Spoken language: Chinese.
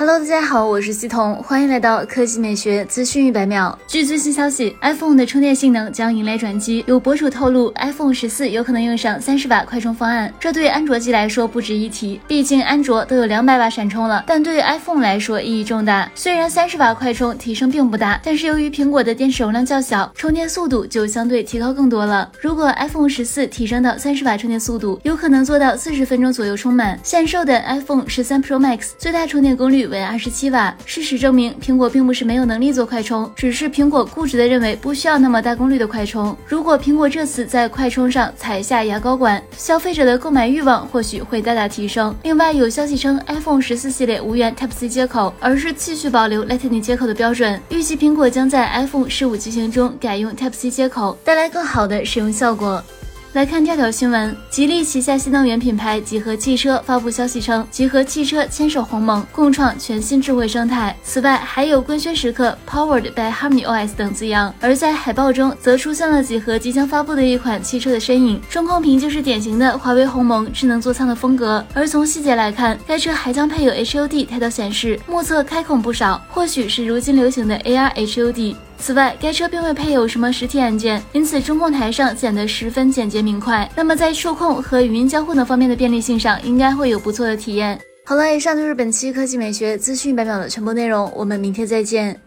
Hello，大家好，我是西彤，欢迎来到科技美学资讯一百秒。据最新消息，iPhone 的充电性能将迎来转机。有博主透露，iPhone 十四有可能用上三十瓦快充方案，这对安卓机来说不值一提，毕竟安卓都有两百瓦闪充了。但对于 iPhone 来说意义重大。虽然三十瓦快充提升并不大，但是由于苹果的电池容量较小，充电速度就相对提高更多了。如果 iPhone 十四提升到三十瓦充电速度，有可能做到四十分钟左右充满。现售的 iPhone 十三 Pro Max 最大充电功率。为二十七瓦。事实证明，苹果并不是没有能力做快充，只是苹果固执的认为不需要那么大功率的快充。如果苹果这次在快充上踩下牙膏管，消费者的购买欲望或许会大大提升。另外，有消息称 iPhone 十四系列无缘 Type C 接口，而是继续保留 Lightning 接口的标准。预计苹果将在 iPhone 十五机型中改用 Type C 接口，带来更好的使用效果。来看第二条新闻，吉利旗下新能源品牌集合汽车发布消息称，集合汽车牵手鸿蒙，共创全新智慧生态。此外，还有官宣时刻 Powered by Harmony OS 等字样。而在海报中，则出现了几何即将发布的一款汽车的身影，中控屏就是典型的华为鸿蒙智能座舱的风格。而从细节来看，该车还将配有 HUD 抬头显示，目测开孔不少，或许是如今流行的 AR HUD。此外，该车并未配有什么实体按键，因此中控台上显得十分简洁明快。那么在触控和语音交互等方面的便利性上，应该会有不错的体验。好了，以上就是本期科技美学资讯百秒的全部内容，我们明天再见。